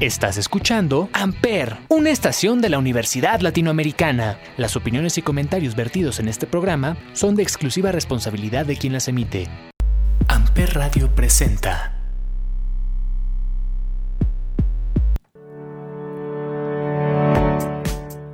Estás escuchando Amper, una estación de la Universidad Latinoamericana. Las opiniones y comentarios vertidos en este programa son de exclusiva responsabilidad de quien las emite. Amper Radio presenta.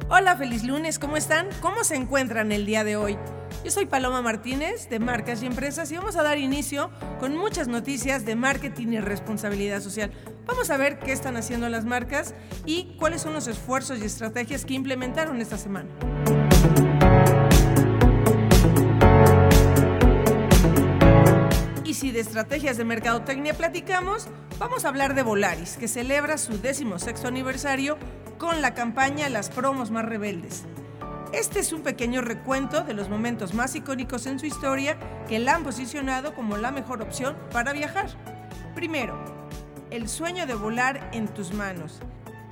Hola, feliz lunes, ¿cómo están? ¿Cómo se encuentran el día de hoy? Yo soy Paloma Martínez de Marcas y Empresas y vamos a dar inicio con muchas noticias de marketing y responsabilidad social. Vamos a ver qué están haciendo las marcas y cuáles son los esfuerzos y estrategias que implementaron esta semana. Y si de estrategias de mercadotecnia platicamos, vamos a hablar de Volaris, que celebra su décimo sexto aniversario con la campaña Las promos más rebeldes. Este es un pequeño recuento de los momentos más icónicos en su historia que la han posicionado como la mejor opción para viajar. Primero, el sueño de volar en tus manos.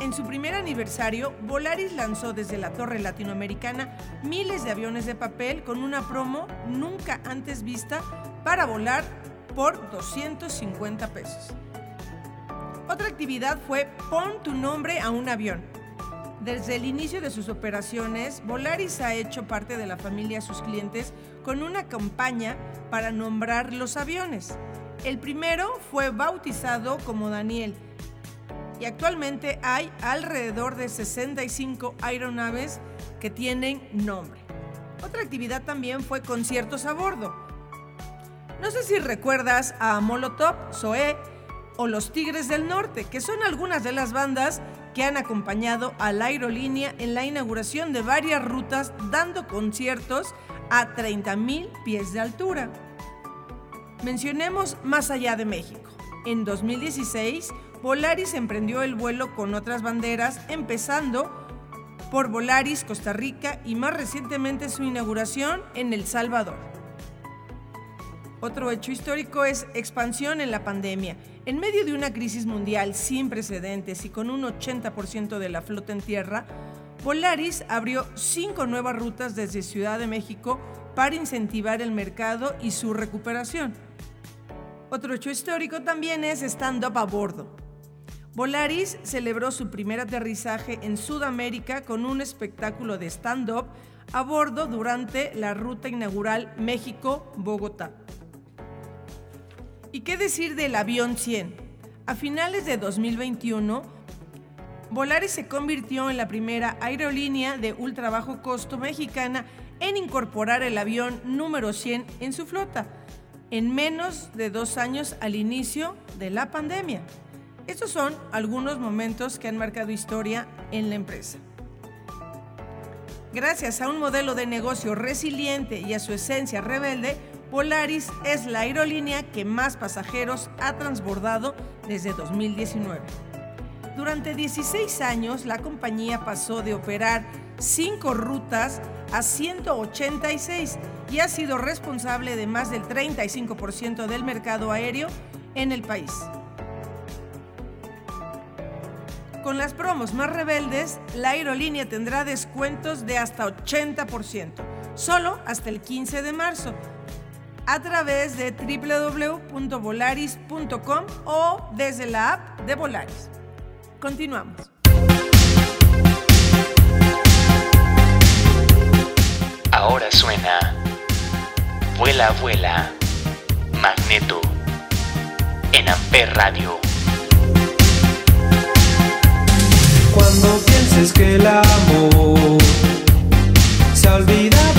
En su primer aniversario, Volaris lanzó desde la torre latinoamericana miles de aviones de papel con una promo nunca antes vista para volar por 250 pesos. Otra actividad fue pon tu nombre a un avión. Desde el inicio de sus operaciones, Volaris ha hecho parte de la familia a sus clientes con una campaña para nombrar los aviones. El primero fue bautizado como Daniel y actualmente hay alrededor de 65 aeronaves que tienen nombre. Otra actividad también fue conciertos a bordo. No sé si recuerdas a Molotov, Zoé o los Tigres del Norte, que son algunas de las bandas que han acompañado a la aerolínea en la inauguración de varias rutas dando conciertos a 30.000 pies de altura. Mencionemos más allá de México. En 2016, Volaris emprendió el vuelo con otras banderas, empezando por Volaris Costa Rica y más recientemente su inauguración en El Salvador. Otro hecho histórico es expansión en la pandemia. En medio de una crisis mundial sin precedentes y con un 80% de la flota en tierra, Volaris abrió cinco nuevas rutas desde Ciudad de México para incentivar el mercado y su recuperación. Otro hecho histórico también es stand-up a bordo. Volaris celebró su primer aterrizaje en Sudamérica con un espectáculo de stand-up a bordo durante la ruta inaugural México-Bogotá. ¿Y qué decir del avión 100? A finales de 2021, Volaris se convirtió en la primera aerolínea de ultra bajo costo mexicana en incorporar el avión número 100 en su flota, en menos de dos años al inicio de la pandemia. Estos son algunos momentos que han marcado historia en la empresa. Gracias a un modelo de negocio resiliente y a su esencia rebelde, Polaris es la aerolínea que más pasajeros ha transbordado desde 2019. Durante 16 años, la compañía pasó de operar 5 rutas a 186 y ha sido responsable de más del 35% del mercado aéreo en el país. Con las promos más rebeldes, la aerolínea tendrá descuentos de hasta 80%, solo hasta el 15 de marzo, a través de www.volaris.com o desde la app de Volaris. Continuamos. Ahora suena. Vuela, vuela, Magneto, en Amper Radio. Cuando pienses que el amor se ha olvidado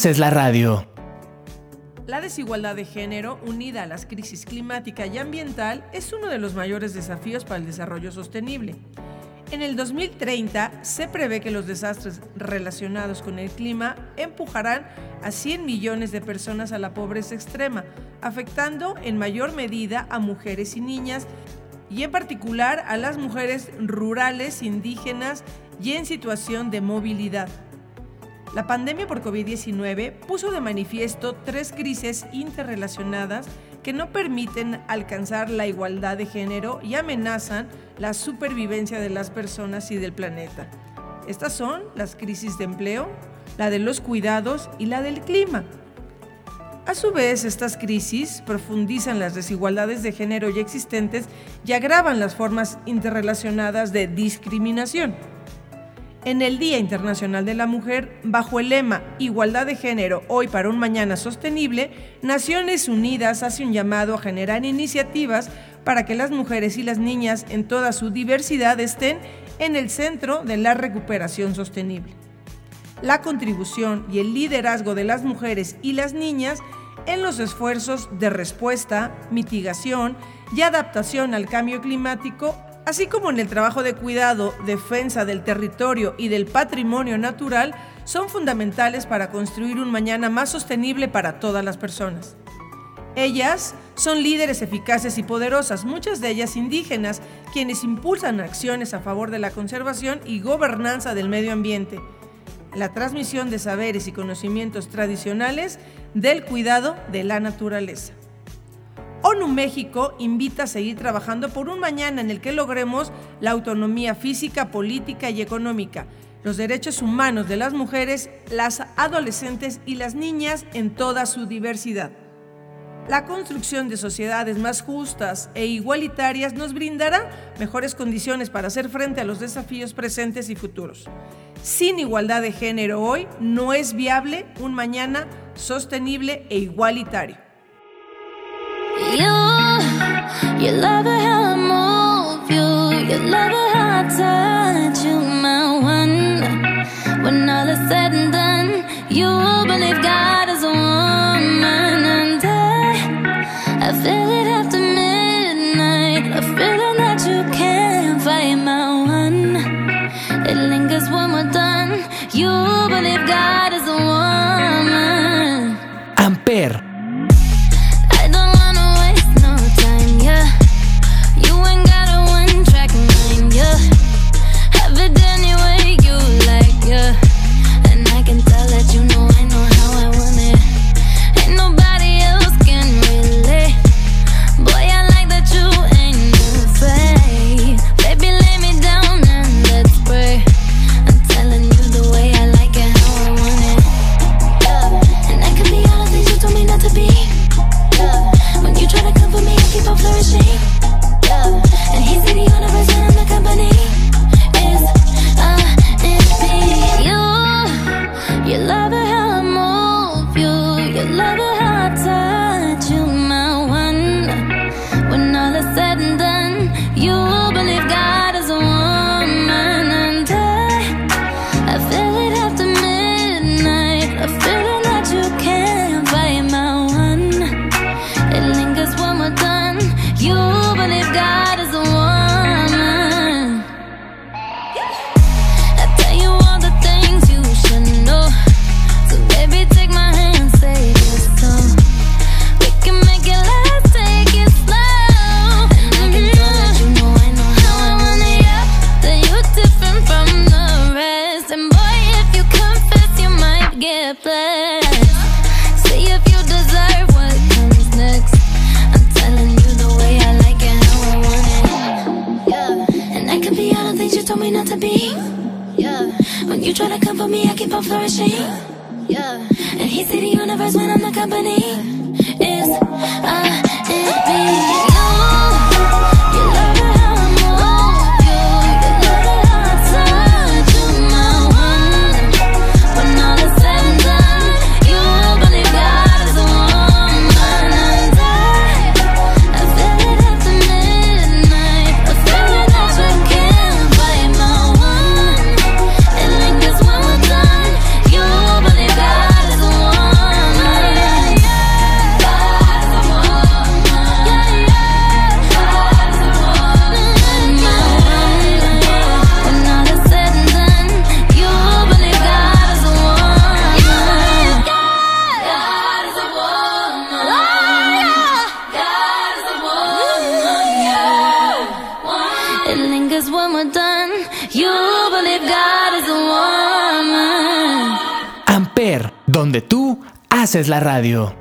haces la radio. La desigualdad de género, unida a las crisis climática y ambiental, es uno de los mayores desafíos para el desarrollo sostenible. En el 2030 se prevé que los desastres relacionados con el clima empujarán a 100 millones de personas a la pobreza extrema, afectando en mayor medida a mujeres y niñas y en particular a las mujeres rurales, indígenas y en situación de movilidad. La pandemia por COVID-19 puso de manifiesto tres crisis interrelacionadas que no permiten alcanzar la igualdad de género y amenazan la supervivencia de las personas y del planeta. Estas son las crisis de empleo, la de los cuidados y la del clima. A su vez, estas crisis profundizan las desigualdades de género ya existentes y agravan las formas interrelacionadas de discriminación. En el Día Internacional de la Mujer, bajo el lema Igualdad de Género, hoy para un mañana sostenible, Naciones Unidas hace un llamado a generar iniciativas para que las mujeres y las niñas en toda su diversidad estén en el centro de la recuperación sostenible. La contribución y el liderazgo de las mujeres y las niñas en los esfuerzos de respuesta, mitigación y adaptación al cambio climático así como en el trabajo de cuidado, defensa del territorio y del patrimonio natural, son fundamentales para construir un mañana más sostenible para todas las personas. Ellas son líderes eficaces y poderosas, muchas de ellas indígenas, quienes impulsan acciones a favor de la conservación y gobernanza del medio ambiente, la transmisión de saberes y conocimientos tradicionales del cuidado de la naturaleza. ONU México invita a seguir trabajando por un mañana en el que logremos la autonomía física, política y económica, los derechos humanos de las mujeres, las adolescentes y las niñas en toda su diversidad. La construcción de sociedades más justas e igualitarias nos brindará mejores condiciones para hacer frente a los desafíos presentes y futuros. Sin igualdad de género hoy no es viable un mañana sostenible e igualitario. You, you love it how I move you, you love it how I touch you, my one. When all is said and done, you believe God is a woman, and I, I feel it after midnight, a feeling that you can't fight, my one. It lingers when we're done. You believe God. Things you told me not to be. Yeah, when you try to come for me, I keep on flourishing. Yeah, and he see the universe when I'm the company. Is uh, I and me. Haces la radio.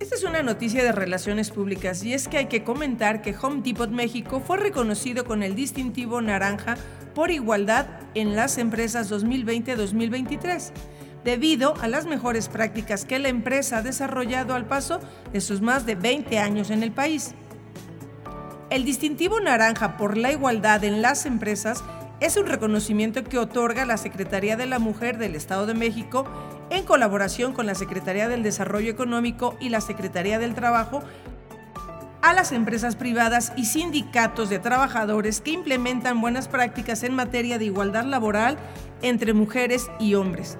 Esta es una noticia de relaciones públicas y es que hay que comentar que Home Depot México fue reconocido con el distintivo naranja por igualdad en las empresas 2020-2023, debido a las mejores prácticas que la empresa ha desarrollado al paso de sus más de 20 años en el país. El distintivo naranja por la igualdad en las empresas es un reconocimiento que otorga la Secretaría de la Mujer del Estado de México en colaboración con la Secretaría del Desarrollo Económico y la Secretaría del Trabajo a las empresas privadas y sindicatos de trabajadores que implementan buenas prácticas en materia de igualdad laboral entre mujeres y hombres.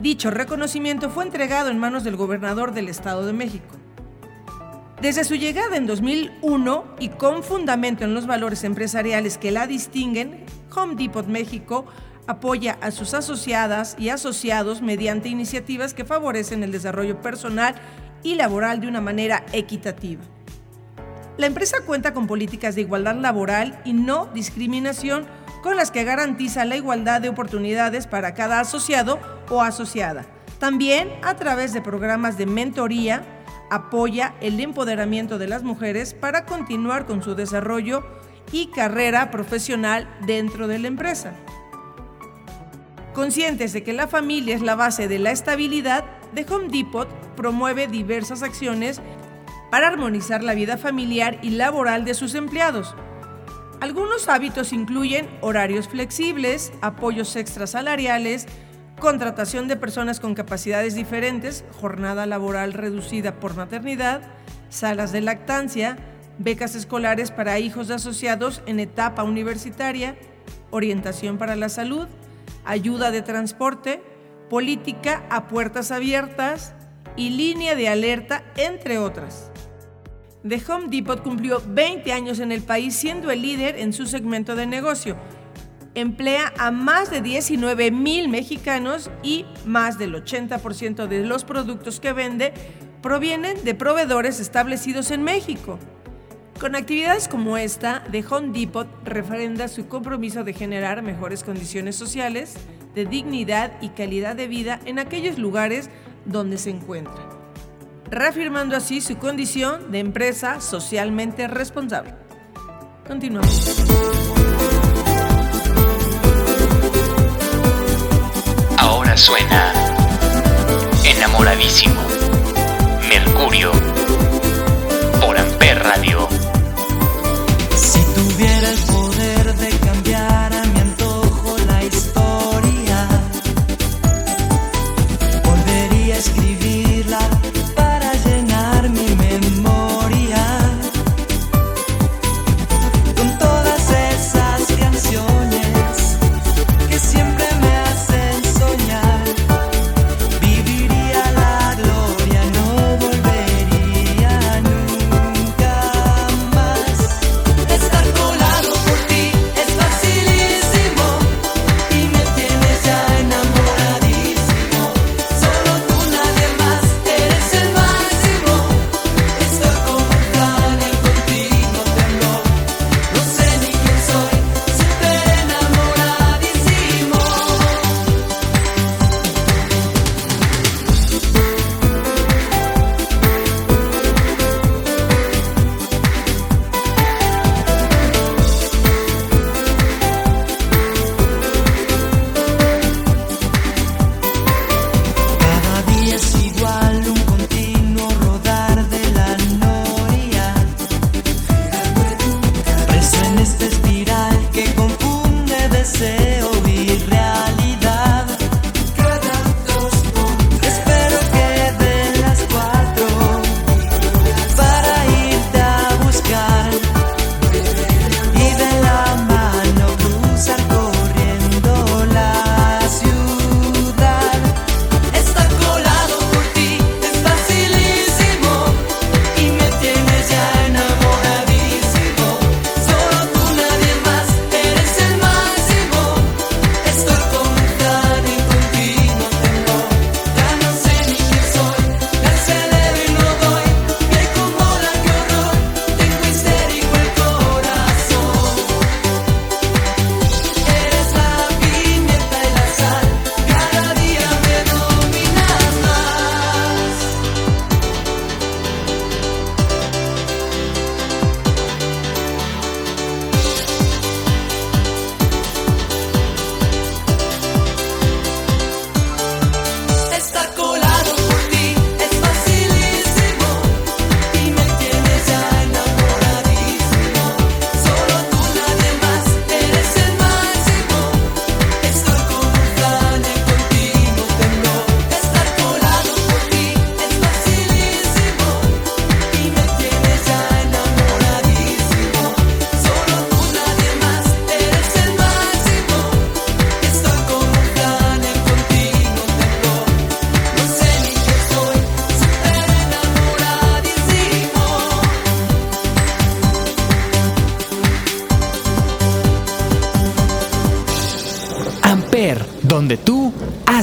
Dicho reconocimiento fue entregado en manos del gobernador del Estado de México. Desde su llegada en 2001 y con fundamento en los valores empresariales que la distinguen, Home Depot México apoya a sus asociadas y asociados mediante iniciativas que favorecen el desarrollo personal y laboral de una manera equitativa. La empresa cuenta con políticas de igualdad laboral y no discriminación con las que garantiza la igualdad de oportunidades para cada asociado o asociada. También a través de programas de mentoría apoya el empoderamiento de las mujeres para continuar con su desarrollo y carrera profesional dentro de la empresa. Conscientes de que la familia es la base de la estabilidad, The Home Depot promueve diversas acciones para armonizar la vida familiar y laboral de sus empleados. Algunos hábitos incluyen horarios flexibles, apoyos extrasalariales, contratación de personas con capacidades diferentes, jornada laboral reducida por maternidad, salas de lactancia, becas escolares para hijos de asociados en etapa universitaria, orientación para la salud, ayuda de transporte, política a puertas abiertas y línea de alerta, entre otras. The Home Depot cumplió 20 años en el país siendo el líder en su segmento de negocio. Emplea a más de 19 mil mexicanos y más del 80% de los productos que vende provienen de proveedores establecidos en México. Con actividades como esta, The Home Depot refrenda su compromiso de generar mejores condiciones sociales, de dignidad y calidad de vida en aquellos lugares donde se encuentra, reafirmando así su condición de empresa socialmente responsable. Continuamos. Ahora suena Enamoradísimo. Mercurio. Por Amper Radio.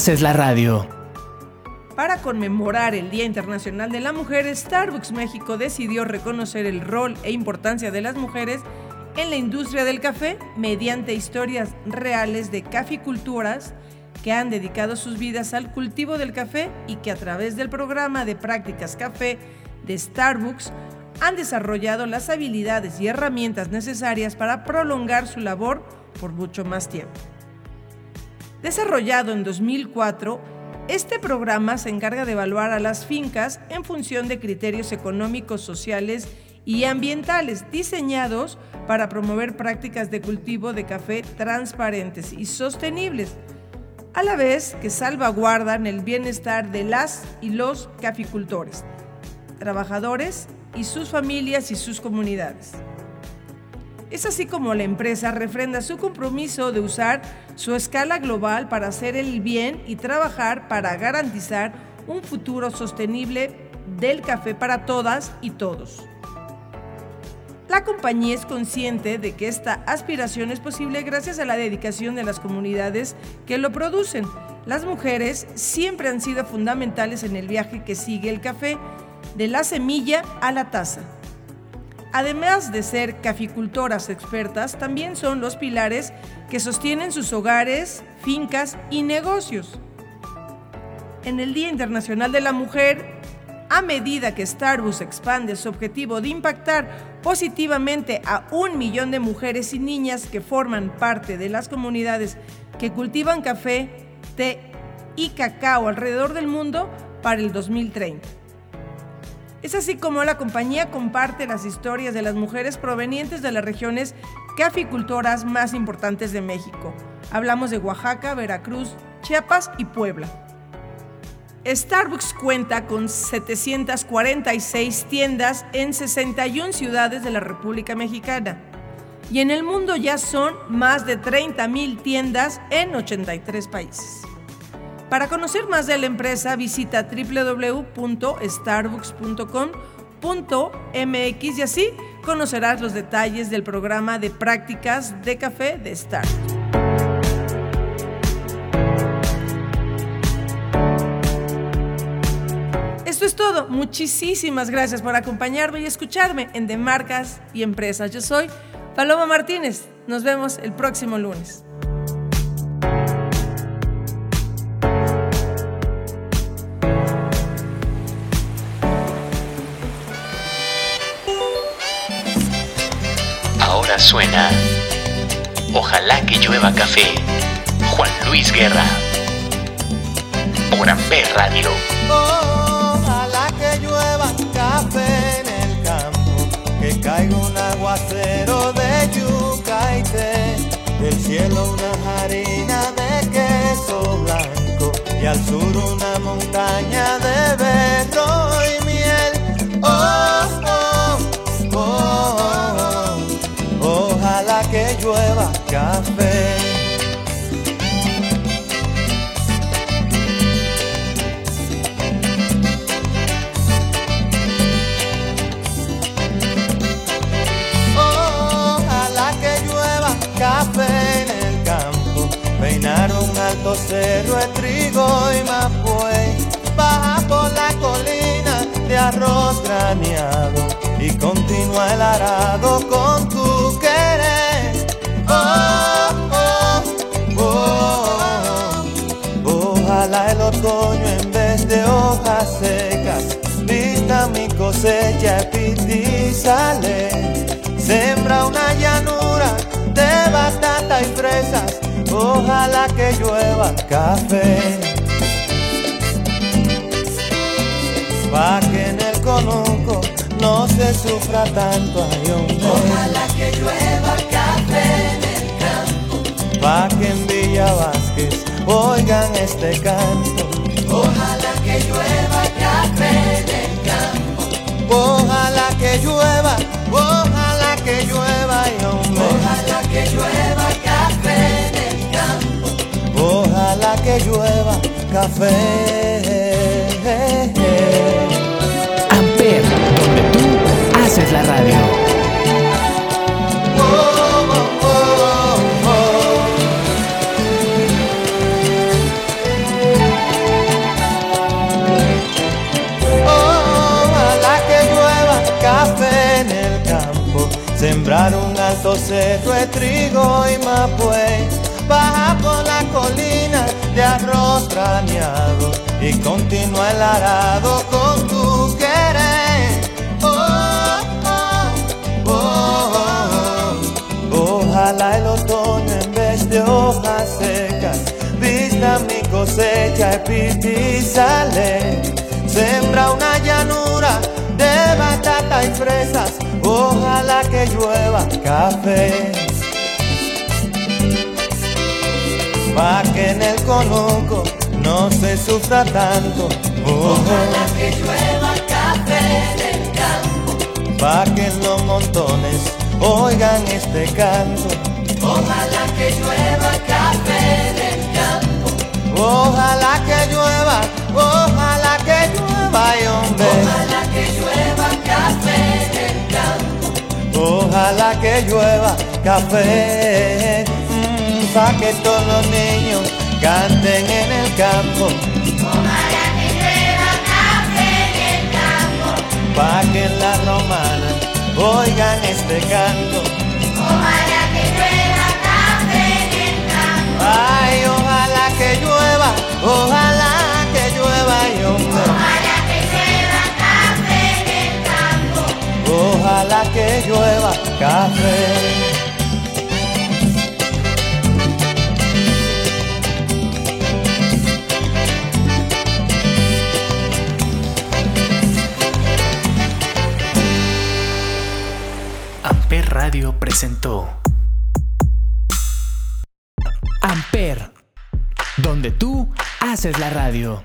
Haces la radio. Para conmemorar el Día Internacional de la Mujer, Starbucks México decidió reconocer el rol e importancia de las mujeres en la industria del café mediante historias reales de caficultoras que han dedicado sus vidas al cultivo del café y que a través del programa de prácticas café de Starbucks han desarrollado las habilidades y herramientas necesarias para prolongar su labor por mucho más tiempo. Desarrollado en 2004, este programa se encarga de evaluar a las fincas en función de criterios económicos, sociales y ambientales diseñados para promover prácticas de cultivo de café transparentes y sostenibles, a la vez que salvaguardan el bienestar de las y los caficultores, trabajadores y sus familias y sus comunidades. Es así como la empresa refrenda su compromiso de usar su escala global para hacer el bien y trabajar para garantizar un futuro sostenible del café para todas y todos. La compañía es consciente de que esta aspiración es posible gracias a la dedicación de las comunidades que lo producen. Las mujeres siempre han sido fundamentales en el viaje que sigue el café, de la semilla a la taza. Además de ser caficultoras expertas, también son los pilares que sostienen sus hogares, fincas y negocios. En el Día Internacional de la Mujer, a medida que Starbucks expande su objetivo de impactar positivamente a un millón de mujeres y niñas que forman parte de las comunidades que cultivan café, té y cacao alrededor del mundo para el 2030. Es así como la compañía comparte las historias de las mujeres provenientes de las regiones caficultoras más importantes de México. Hablamos de Oaxaca, Veracruz, Chiapas y Puebla. Starbucks cuenta con 746 tiendas en 61 ciudades de la República Mexicana y en el mundo ya son más de 30 mil tiendas en 83 países. Para conocer más de la empresa visita www.starbucks.com.mx y así conocerás los detalles del programa de prácticas de café de Starbucks. Esto es todo. Muchísimas gracias por acompañarme y escucharme en De Marcas y Empresas. Yo soy Paloma Martínez. Nos vemos el próximo lunes. Suena Ojalá que llueva café. Juan Luis Guerra. Por Amper Radio. Ojalá que llueva café en el campo, que caiga un aguacero de yuca y té, del cielo una harina de queso blanco y al sur una montaña de berro café. Ojalá que llueva café en el campo, peinar un alto cerro de trigo y mapuey, baja por la colina de arroz graneado y continúa el arado con otoño en vez de hojas secas vista mi cosecha y sale. Sembra una llanura de batata y fresas, ojalá que llueva café. Pa' que en el conuco no se sufra tanto ay, hombre. Ojalá que llueva café en el campo. Pa' que en Villa Vázquez oigan este canto. Ojalá que llueva café en el campo. Ojalá que llueva, ojalá que llueva y hombre. Ojalá que llueva café en el campo. Ojalá que llueva café. Amper, donde tú haces la radio. Alto cerro de trigo y mapue, baja por la colina de arroz trañado y continúa el arado con tu querer. Oh, oh, oh, oh. Ojalá el otoño en vez de hojas secas vista mi cosecha y sale. Sembra una llanura de batata y fresas, ojalá que llueva café. Pa' que en el conuco no se sufra tanto. Ojalá que llueva café en el campo. Pa' que los montones oigan este canto. Ojalá que llueva café en el campo. Ojalá que llueva, ojalá que llueva, y hombre. Ojalá que llueva Ojalá que llueva café, mm, pa' que todos los niños canten en el campo. Ojalá que llueva café en el campo. Pa' que en la oigan este canto. Que llueva café. Amper Radio presentó Amper, donde tú haces la radio.